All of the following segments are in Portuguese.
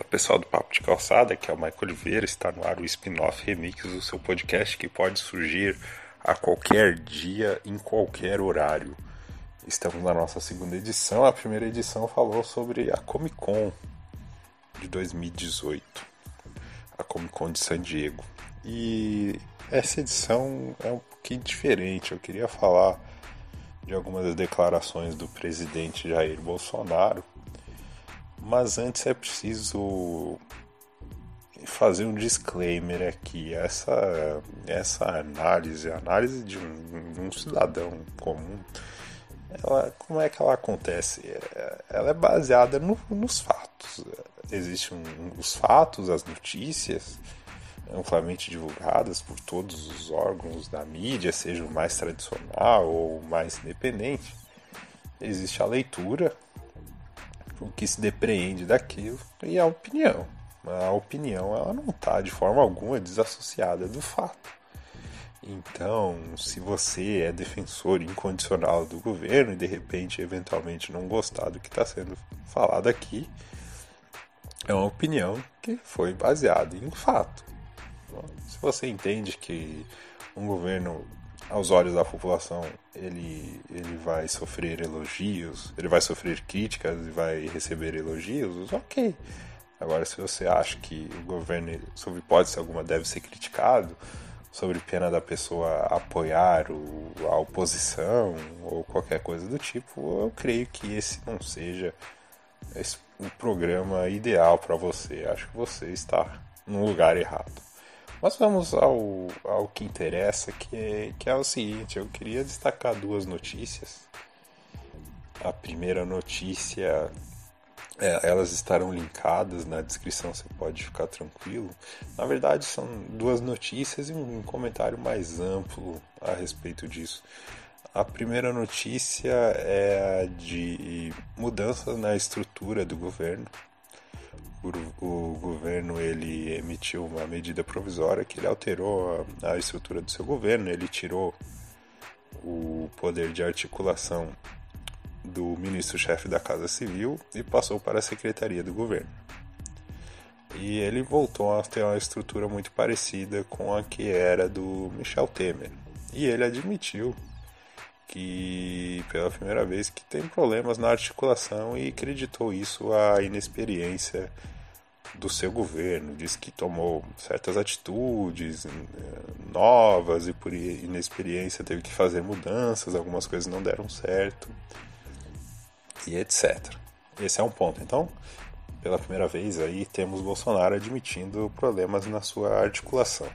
O pessoal do Papo de Calçada, que é o Michael Oliveira, está no ar o spin-off remix do seu podcast que pode surgir a qualquer dia, em qualquer horário. Estamos na nossa segunda edição. A primeira edição falou sobre a Comic Con de 2018, a Comic Con de San Diego. E essa edição é um pouquinho diferente. Eu queria falar de algumas declarações do presidente Jair Bolsonaro mas antes é preciso fazer um disclaimer aqui. Essa, essa análise, a análise de um, um cidadão comum, ela, como é que ela acontece? Ela é baseada no, nos fatos. Existem os fatos, as notícias, amplamente divulgadas por todos os órgãos da mídia, seja o mais tradicional ou mais independente. Existe a leitura, o que se depreende daquilo e a opinião. A opinião ela não está de forma alguma desassociada do fato. Então, se você é defensor incondicional do governo e de repente, eventualmente, não gostar do que está sendo falado aqui, é uma opinião que foi baseada em fato. Se você entende que um governo aos olhos da população, ele, ele vai sofrer elogios, ele vai sofrer críticas e vai receber elogios, ok. Agora, se você acha que o governo, sob hipótese alguma, deve ser criticado, sobre pena da pessoa apoiar o, a oposição ou qualquer coisa do tipo, eu creio que esse não seja o programa ideal para você. Acho que você está no lugar errado. Mas vamos ao, ao que interessa, que é, que é o seguinte: eu queria destacar duas notícias. A primeira notícia, é, elas estarão linkadas na descrição, você pode ficar tranquilo. Na verdade, são duas notícias e um comentário mais amplo a respeito disso. A primeira notícia é de mudanças na estrutura do governo o, governo ele emitiu uma medida provisória que ele alterou a, a estrutura do seu governo, ele tirou o poder de articulação do ministro-chefe da Casa Civil e passou para a Secretaria do Governo. E ele voltou a ter uma estrutura muito parecida com a que era do Michel Temer. E ele admitiu que pela primeira vez que tem problemas na articulação e acreditou isso à inexperiência do seu governo, diz que tomou certas atitudes eh, novas e por inexperiência teve que fazer mudanças, algumas coisas não deram certo e etc. Esse é um ponto. Então, pela primeira vez aí temos Bolsonaro admitindo problemas na sua articulação,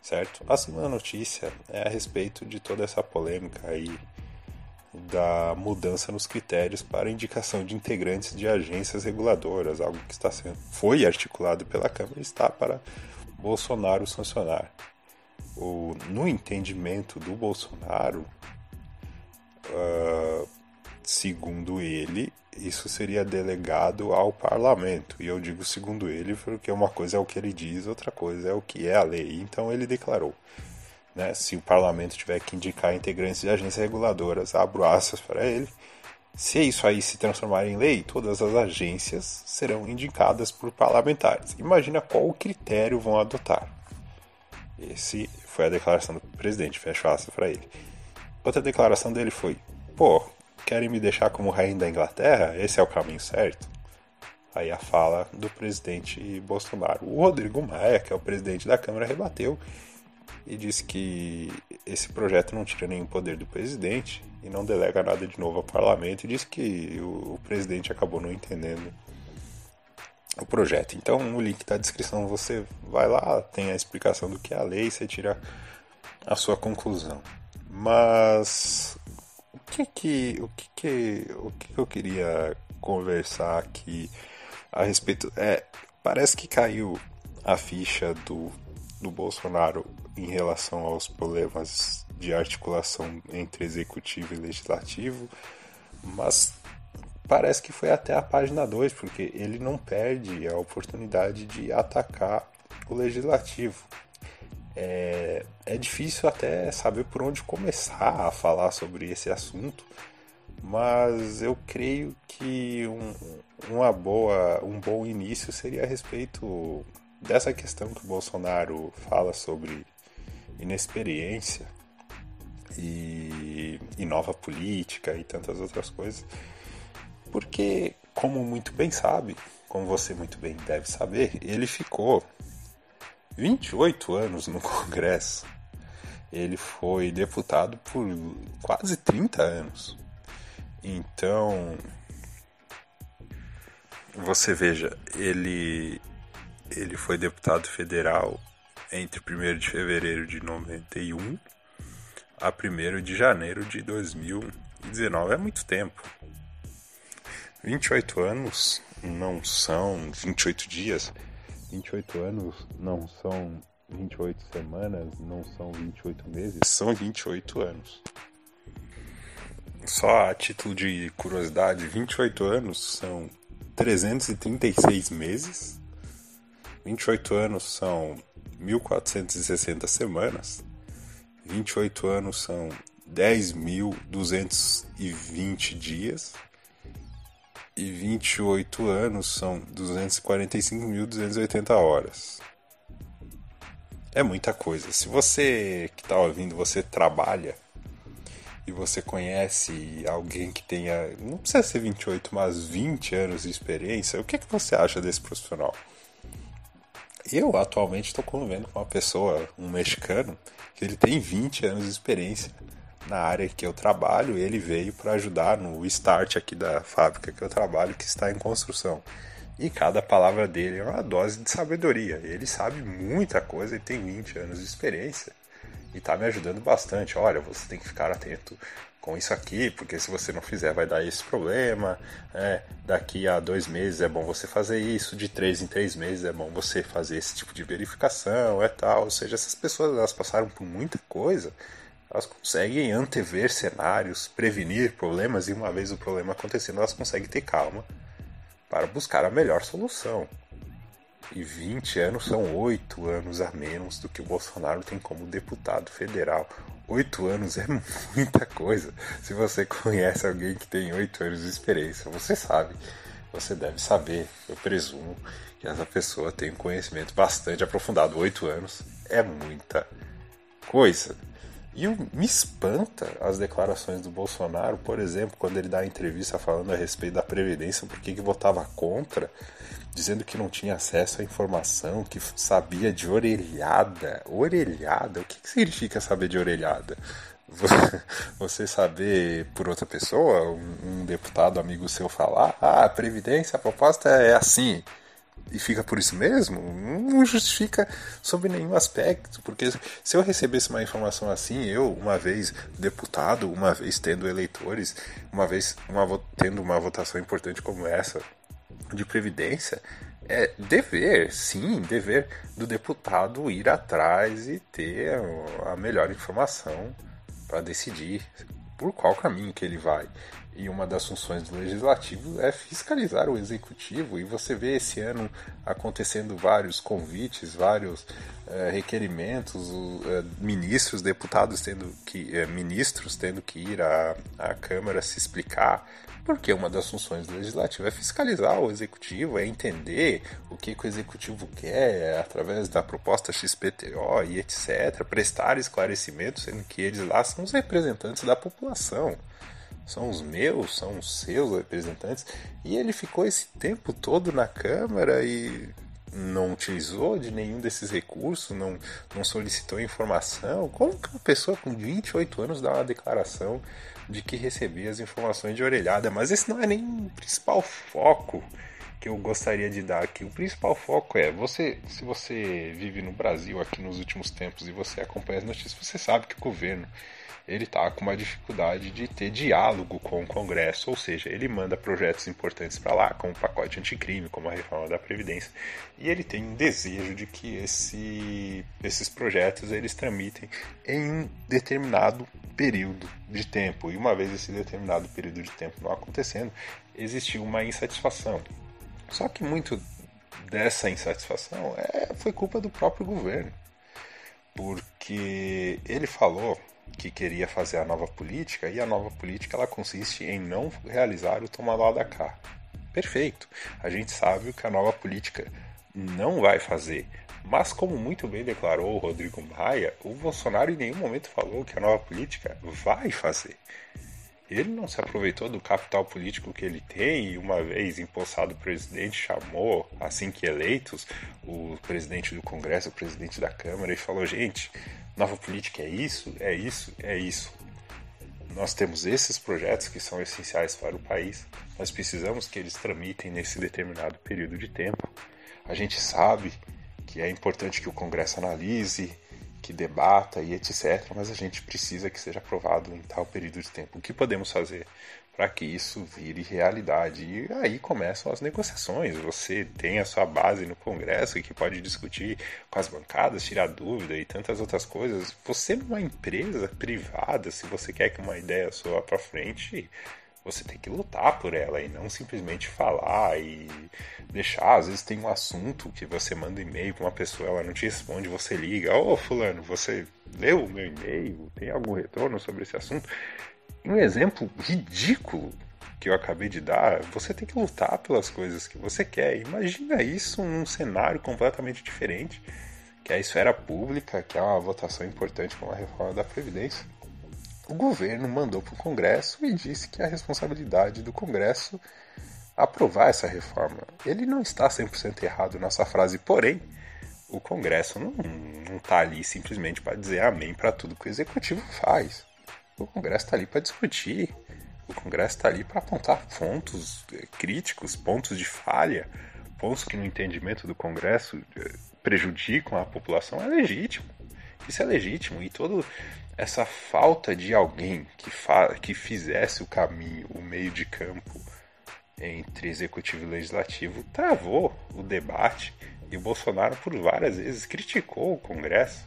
certo? A segunda notícia é a respeito de toda essa polêmica aí da mudança nos critérios para indicação de integrantes de agências reguladoras, algo que está sendo foi articulado pela Câmara e está para Bolsonaro sancionar. O, no entendimento do Bolsonaro, uh, segundo ele, isso seria delegado ao parlamento. E eu digo segundo ele porque uma coisa é o que ele diz, outra coisa é o que é a lei. Então ele declarou né, se o parlamento tiver que indicar integrantes de agências reguladoras, abro aspas para ele. Se isso aí se transformar em lei, todas as agências serão indicadas por parlamentares. Imagina qual critério vão adotar. Esse foi a declaração do presidente, fecho aspas para ele. Outra declaração dele foi: pô, querem me deixar como rainha da Inglaterra? Esse é o caminho certo? Aí a fala do presidente Bolsonaro. O Rodrigo Maia, que é o presidente da Câmara, rebateu e disse que esse projeto não tira nenhum poder do presidente e não delega nada de novo ao parlamento e disse que o, o presidente acabou não entendendo o projeto. Então, no link da descrição você vai lá, tem a explicação do que é a lei você tira a sua conclusão. Mas o que que o que que o que, que eu queria conversar aqui a respeito é parece que caiu a ficha do do Bolsonaro em relação aos problemas de articulação entre executivo e legislativo, mas parece que foi até a página 2, porque ele não perde a oportunidade de atacar o legislativo. É, é difícil até saber por onde começar a falar sobre esse assunto, mas eu creio que um, uma boa, um bom início seria a respeito dessa questão que o Bolsonaro fala sobre inexperiência e, e nova política e tantas outras coisas. Porque, como muito bem sabe, como você muito bem deve saber, ele ficou 28 anos no Congresso. Ele foi deputado por quase 30 anos. Então, você veja, ele ele foi deputado federal entre 1 de fevereiro de 91 a 1 de janeiro de 2019. É muito tempo. 28 anos não são 28 dias, 28 anos não são 28 semanas, não são 28 meses, são 28 anos. Só a título de curiosidade, 28 anos são 336 meses, 28 anos são 1460 semanas, 28 anos são 10.220 dias e 28 anos são 245.280 horas. É muita coisa. Se você que está ouvindo, você trabalha e você conhece alguém que tenha, não precisa ser 28, mas 20 anos de experiência, o que, é que você acha desse profissional? Eu atualmente estou convivendo com uma pessoa, um mexicano, que ele tem 20 anos de experiência na área que eu trabalho. Ele veio para ajudar no start aqui da fábrica que eu trabalho, que está em construção. E cada palavra dele é uma dose de sabedoria. Ele sabe muita coisa e tem 20 anos de experiência. E está me ajudando bastante. Olha, você tem que ficar atento com isso aqui, porque se você não fizer vai dar esse problema. É, daqui a dois meses é bom você fazer isso, de três em três meses é bom você fazer esse tipo de verificação, é tal. Ou seja, essas pessoas elas passaram por muita coisa, elas conseguem antever cenários, prevenir problemas e uma vez o problema acontecendo, elas conseguem ter calma para buscar a melhor solução. E 20 anos são 8 anos a menos do que o Bolsonaro tem como deputado federal. Oito anos é muita coisa. Se você conhece alguém que tem oito anos de experiência, você sabe, você deve saber. Eu presumo que essa pessoa tem um conhecimento bastante aprofundado. Oito anos é muita coisa. E me espanta as declarações do Bolsonaro, por exemplo, quando ele dá a entrevista falando a respeito da Previdência, por que votava contra, dizendo que não tinha acesso à informação, que sabia de orelhada. Orelhada? O que, que significa saber de orelhada? Você saber por outra pessoa, um, deputado amigo seu falar, ah, a Previdência, a proposta é assim e fica por isso mesmo, não justifica sob nenhum aspecto, porque se eu recebesse uma informação assim, eu, uma vez deputado, uma vez tendo eleitores, uma vez uma, tendo uma votação importante como essa de previdência, é dever, sim, dever do deputado ir atrás e ter a melhor informação para decidir por qual caminho que ele vai. E uma das funções do legislativo é fiscalizar o executivo. E você vê esse ano acontecendo vários convites, vários é, requerimentos, é, ministros, deputados tendo que. É, ministros tendo que ir à, à Câmara se explicar. Porque uma das funções do legislativo é fiscalizar o executivo, é entender o que, que o executivo quer através da proposta XPTO e etc. Prestar esclarecimentos, sendo que eles lá são os representantes da população são os meus, são os seus representantes. E ele ficou esse tempo todo na Câmara e não utilizou de nenhum desses recursos, não, não solicitou informação. Como que uma pessoa com 28 anos dá uma declaração de que recebia as informações de orelhada? Mas esse não é nem o principal foco que eu gostaria de dar aqui. O principal foco é você, se você vive no Brasil aqui nos últimos tempos e você acompanha as notícias, você sabe que o governo ele está com uma dificuldade de ter diálogo com o Congresso, ou seja, ele manda projetos importantes para lá, como o pacote anticrime, como a reforma da Previdência, e ele tem um desejo de que esse, esses projetos eles tramitem em um determinado período de tempo, e uma vez esse determinado período de tempo não acontecendo, existiu uma insatisfação. Só que muito dessa insatisfação é, foi culpa do próprio governo, porque ele falou que queria fazer a nova política e a nova política ela consiste em não realizar o tomar lá da cá. Perfeito. A gente sabe o que a nova política não vai fazer. Mas, como muito bem declarou o Rodrigo Maia, o Bolsonaro em nenhum momento falou que a nova política vai fazer. Ele não se aproveitou do capital político que ele tem e, uma vez empossado presidente, chamou, assim que eleitos, o presidente do Congresso, o presidente da Câmara e falou: gente, nova política é isso, é isso, é isso. Nós temos esses projetos que são essenciais para o país, nós precisamos que eles tramitem nesse determinado período de tempo. A gente sabe que é importante que o Congresso analise, que debata e etc. Mas a gente precisa que seja aprovado em tal período de tempo. O que podemos fazer para que isso vire realidade? E aí começam as negociações. Você tem a sua base no Congresso que pode discutir com as bancadas, tirar dúvida e tantas outras coisas. Você numa empresa privada, se você quer que uma ideia sua para frente, você tem que lutar por ela e não simplesmente falar e deixar. Às vezes tem um assunto que você manda e-mail para uma pessoa, ela não te responde, você liga: Ô, oh, Fulano, você leu o meu e-mail? Tem algum retorno sobre esse assunto? Um exemplo ridículo que eu acabei de dar, você tem que lutar pelas coisas que você quer. Imagina isso num cenário completamente diferente, que é a esfera pública, que é uma votação importante como a reforma da Previdência o governo mandou para o Congresso e disse que a responsabilidade do Congresso aprovar essa reforma. Ele não está 100% errado nessa frase, porém, o Congresso não está ali simplesmente para dizer amém para tudo que o Executivo faz. O Congresso está ali para discutir. O Congresso está ali para apontar pontos eh, críticos, pontos de falha, pontos que no entendimento do Congresso eh, prejudicam a população. É legítimo. Isso é legítimo e todo essa falta de alguém que, que fizesse o caminho, o meio de campo entre executivo e legislativo, travou o debate e o Bolsonaro por várias vezes criticou o Congresso.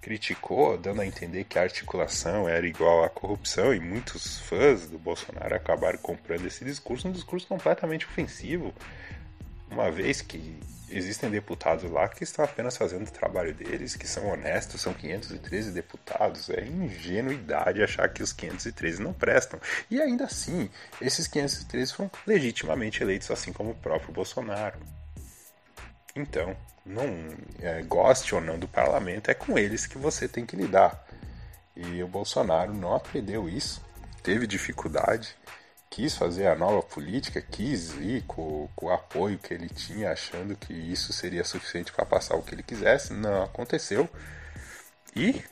Criticou, dando a entender que a articulação era igual à corrupção, e muitos fãs do Bolsonaro acabaram comprando esse discurso, um discurso completamente ofensivo, uma vez que existem deputados lá que estão apenas fazendo o trabalho deles, que são honestos, são 513 deputados. É ingenuidade achar que os 513 não prestam. E ainda assim, esses 513 foram legitimamente eleitos, assim como o próprio Bolsonaro. Então, não é, goste ou não do parlamento, é com eles que você tem que lidar. E o Bolsonaro não aprendeu isso, teve dificuldade quis fazer a nova política, quis ir com, com, o apoio que ele tinha, achando que isso seria suficiente para passar o que ele quisesse. Não aconteceu. E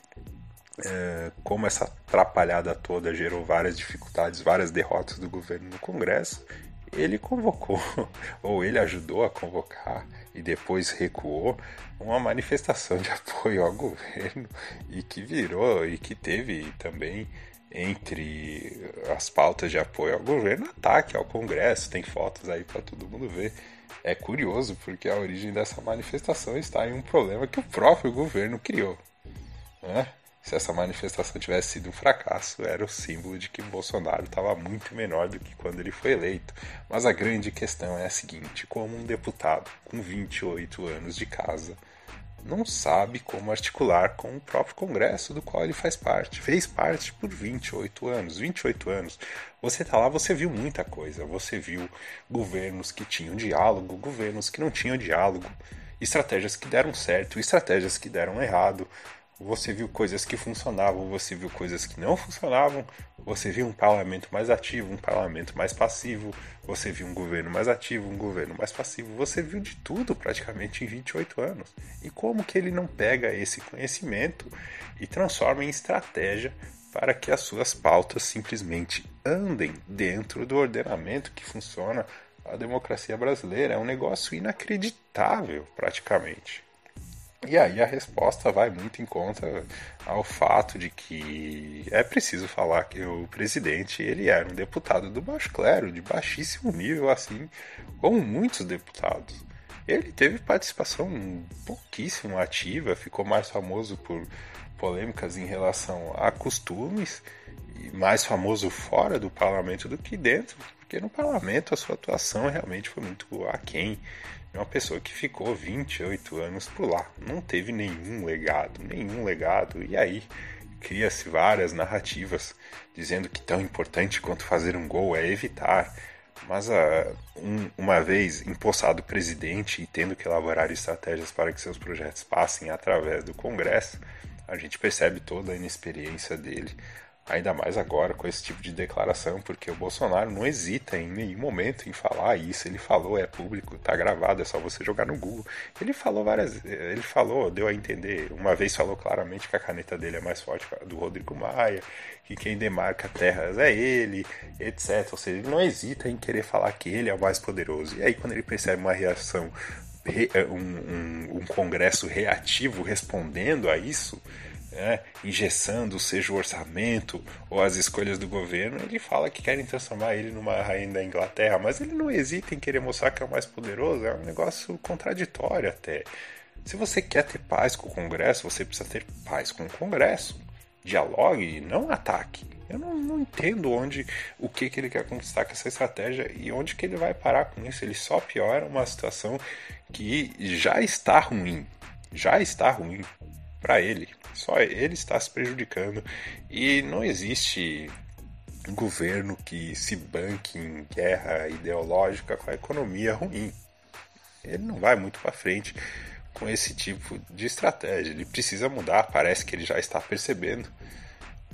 é, como essa atrapalhada toda gerou várias dificuldades, várias derrotas do governo no Congresso, ele convocou, ou ele ajudou a convocar e depois recuou, uma manifestação de apoio ao governo e que virou e que teve também entre as pautas de apoio ao governo, ataque ao Congresso, tem fotos aí para todo mundo ver. É curioso porque a origem dessa manifestação está em um problema que o próprio governo criou. Né? Se essa manifestação tivesse sido um fracasso, era o símbolo de que Bolsonaro estava muito menor do que quando ele foi eleito. Mas a grande questão é a seguinte: como um deputado com 28 anos de casa não sabe como articular com o próprio Congresso do qual ele faz parte. Fez parte por 28 anos. 28 anos. Você tá lá, você viu muita coisa. Você viu governos que tinham diálogo, governos que não tinham diálogo, estratégias que deram certo, estratégias que deram errado. Você viu coisas que funcionavam, você viu coisas que não funcionavam, você viu um parlamento mais ativo, um parlamento mais passivo, você viu um governo mais ativo, um governo mais passivo, você viu de tudo praticamente em 28 anos. E como que ele não pega esse conhecimento e transforma em estratégia para que as suas pautas simplesmente andem dentro do ordenamento que funciona a democracia brasileira? É um negócio inacreditável, praticamente. E aí a resposta vai muito em conta ao fato de que é preciso falar que o presidente ele era um deputado do baixo clero, de baixíssimo nível, assim como muitos deputados. Ele teve participação pouquíssimo ativa, ficou mais famoso por polêmicas em relação a costumes, e mais famoso fora do parlamento do que dentro, porque no parlamento a sua atuação realmente foi muito aquém uma pessoa que ficou 28 anos por lá, não teve nenhum legado, nenhum legado, e aí cria-se várias narrativas dizendo que tão importante quanto fazer um gol é evitar. Mas uh, um, uma vez empossado presidente e tendo que elaborar estratégias para que seus projetos passem através do Congresso, a gente percebe toda a inexperiência dele Ainda mais agora com esse tipo de declaração, porque o Bolsonaro não hesita em nenhum momento em falar isso. Ele falou, é público, tá gravado, é só você jogar no Google. Ele falou várias, ele falou, deu a entender. Uma vez falou claramente que a caneta dele é mais forte do Rodrigo Maia, que quem demarca terras é ele, etc. Ou seja, ele não hesita em querer falar que ele é o mais poderoso. E aí quando ele percebe uma reação, um, um, um congresso reativo respondendo a isso, né, engessando seja o orçamento ou as escolhas do governo, ele fala que querem transformar ele numa rainha da Inglaterra, mas ele não hesita em querer mostrar que é o mais poderoso, é um negócio contraditório até. Se você quer ter paz com o Congresso, você precisa ter paz com o Congresso. Dialogue, não ataque. Eu não, não entendo onde, o que, que ele quer conquistar com essa estratégia e onde que ele vai parar com isso. Ele só piora uma situação que já está ruim. Já está ruim para ele. Só ele está se prejudicando e não existe governo que se banque em guerra ideológica com a economia ruim. Ele não vai muito para frente com esse tipo de estratégia. Ele precisa mudar, parece que ele já está percebendo,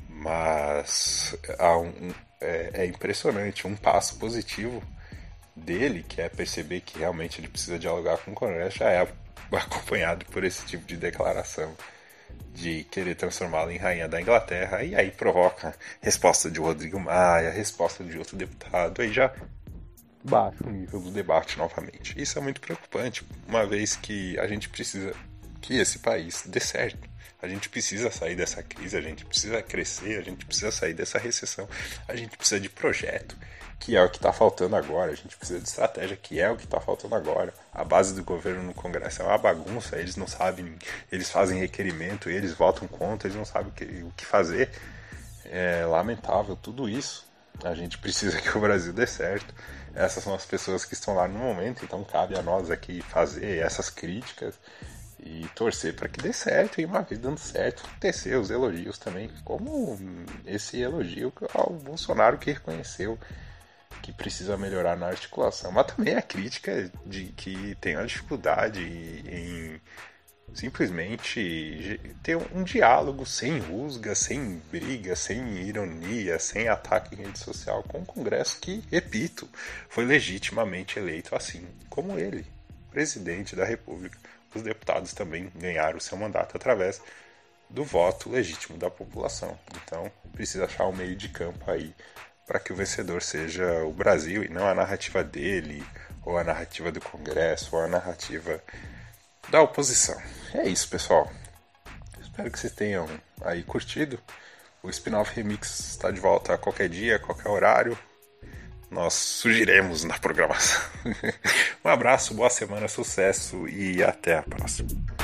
mas um, é, é impressionante. Um passo positivo dele, que é perceber que realmente ele precisa dialogar com o Congresso, já é acompanhado por esse tipo de declaração de querer transformá-la em rainha da Inglaterra, e aí provoca resposta de Rodrigo Maia, resposta de outro deputado, aí já baixa o nível do debate novamente. Isso é muito preocupante, uma vez que a gente precisa que esse país dê certo. A gente precisa sair dessa crise, a gente precisa crescer, a gente precisa sair dessa recessão, a gente precisa de projeto, que é o que está faltando agora. A gente precisa de estratégia, que é o que está faltando agora. A base do governo no Congresso é uma bagunça, eles não sabem, eles fazem requerimento, eles votam contra, eles não sabem o que, fazer. É lamentável tudo isso. A gente precisa que o Brasil dê certo. Essas são as pessoas que estão lá no momento, então cabe a nós aqui fazer essas críticas e torcer para que dê certo. E uma vez dando certo, tecer os elogios também, como esse elogio ao Bolsonaro que reconheceu que precisa melhorar na articulação, mas também a crítica de que tem uma dificuldade em simplesmente ter um diálogo sem rusga, sem briga, sem ironia, sem ataque em rede social com o Congresso que, repito, foi legitimamente eleito assim, como ele, presidente da República. Os deputados também ganharam seu mandato através do voto legítimo da população. Então, precisa achar um meio de campo aí para que o vencedor seja o Brasil e não a narrativa dele, ou a narrativa do Congresso, ou a narrativa da oposição. É isso, pessoal. Espero que vocês tenham aí curtido. O Spin-off Remix está de volta a qualquer dia, a qualquer horário. Nós sugeriremos na programação. um abraço, boa semana, sucesso e até a próxima.